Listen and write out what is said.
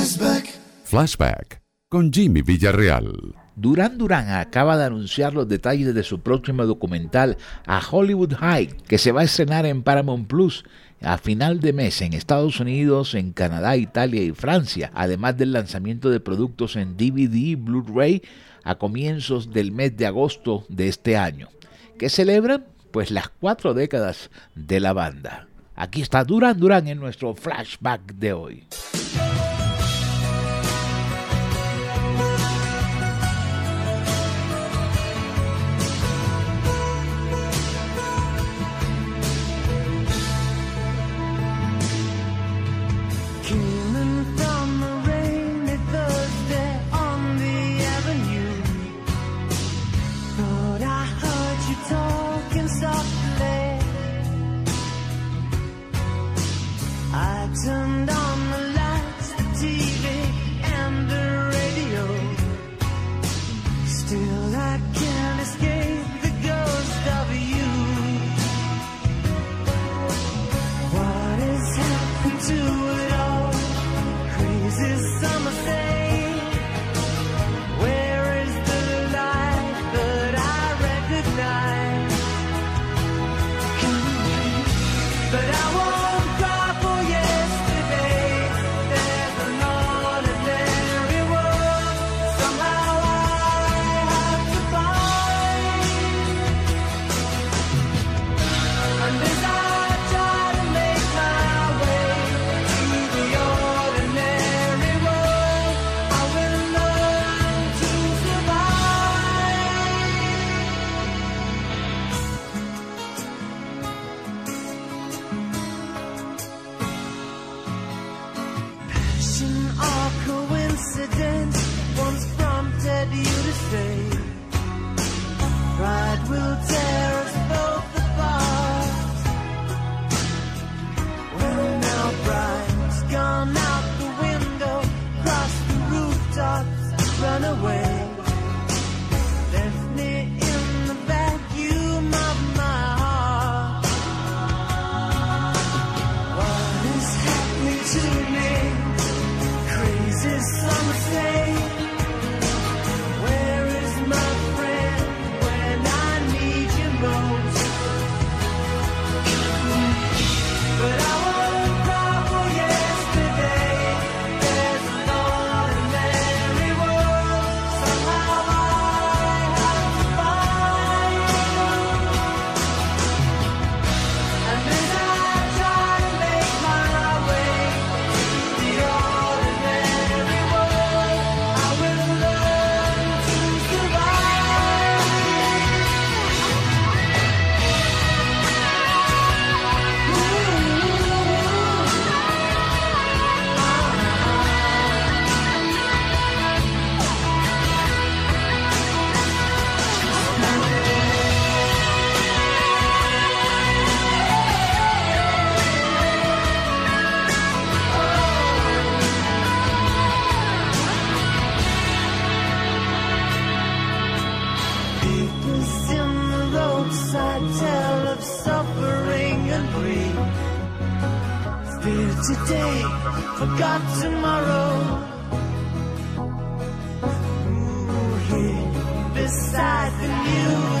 Flashback. Flashback con Jimmy Villarreal. Durán Durán acaba de anunciar los detalles de su próximo documental A Hollywood High, que se va a estrenar en Paramount Plus a final de mes en Estados Unidos, en Canadá, Italia y Francia, además del lanzamiento de productos en DVD y Blu-ray a comienzos del mes de agosto de este año, que celebran pues las cuatro décadas de la banda. Aquí está Duran Duran en nuestro flashback de hoy. turned on. accident once prompted you to stay. Pride will today, forgot tomorrow. Ooh, here beside the news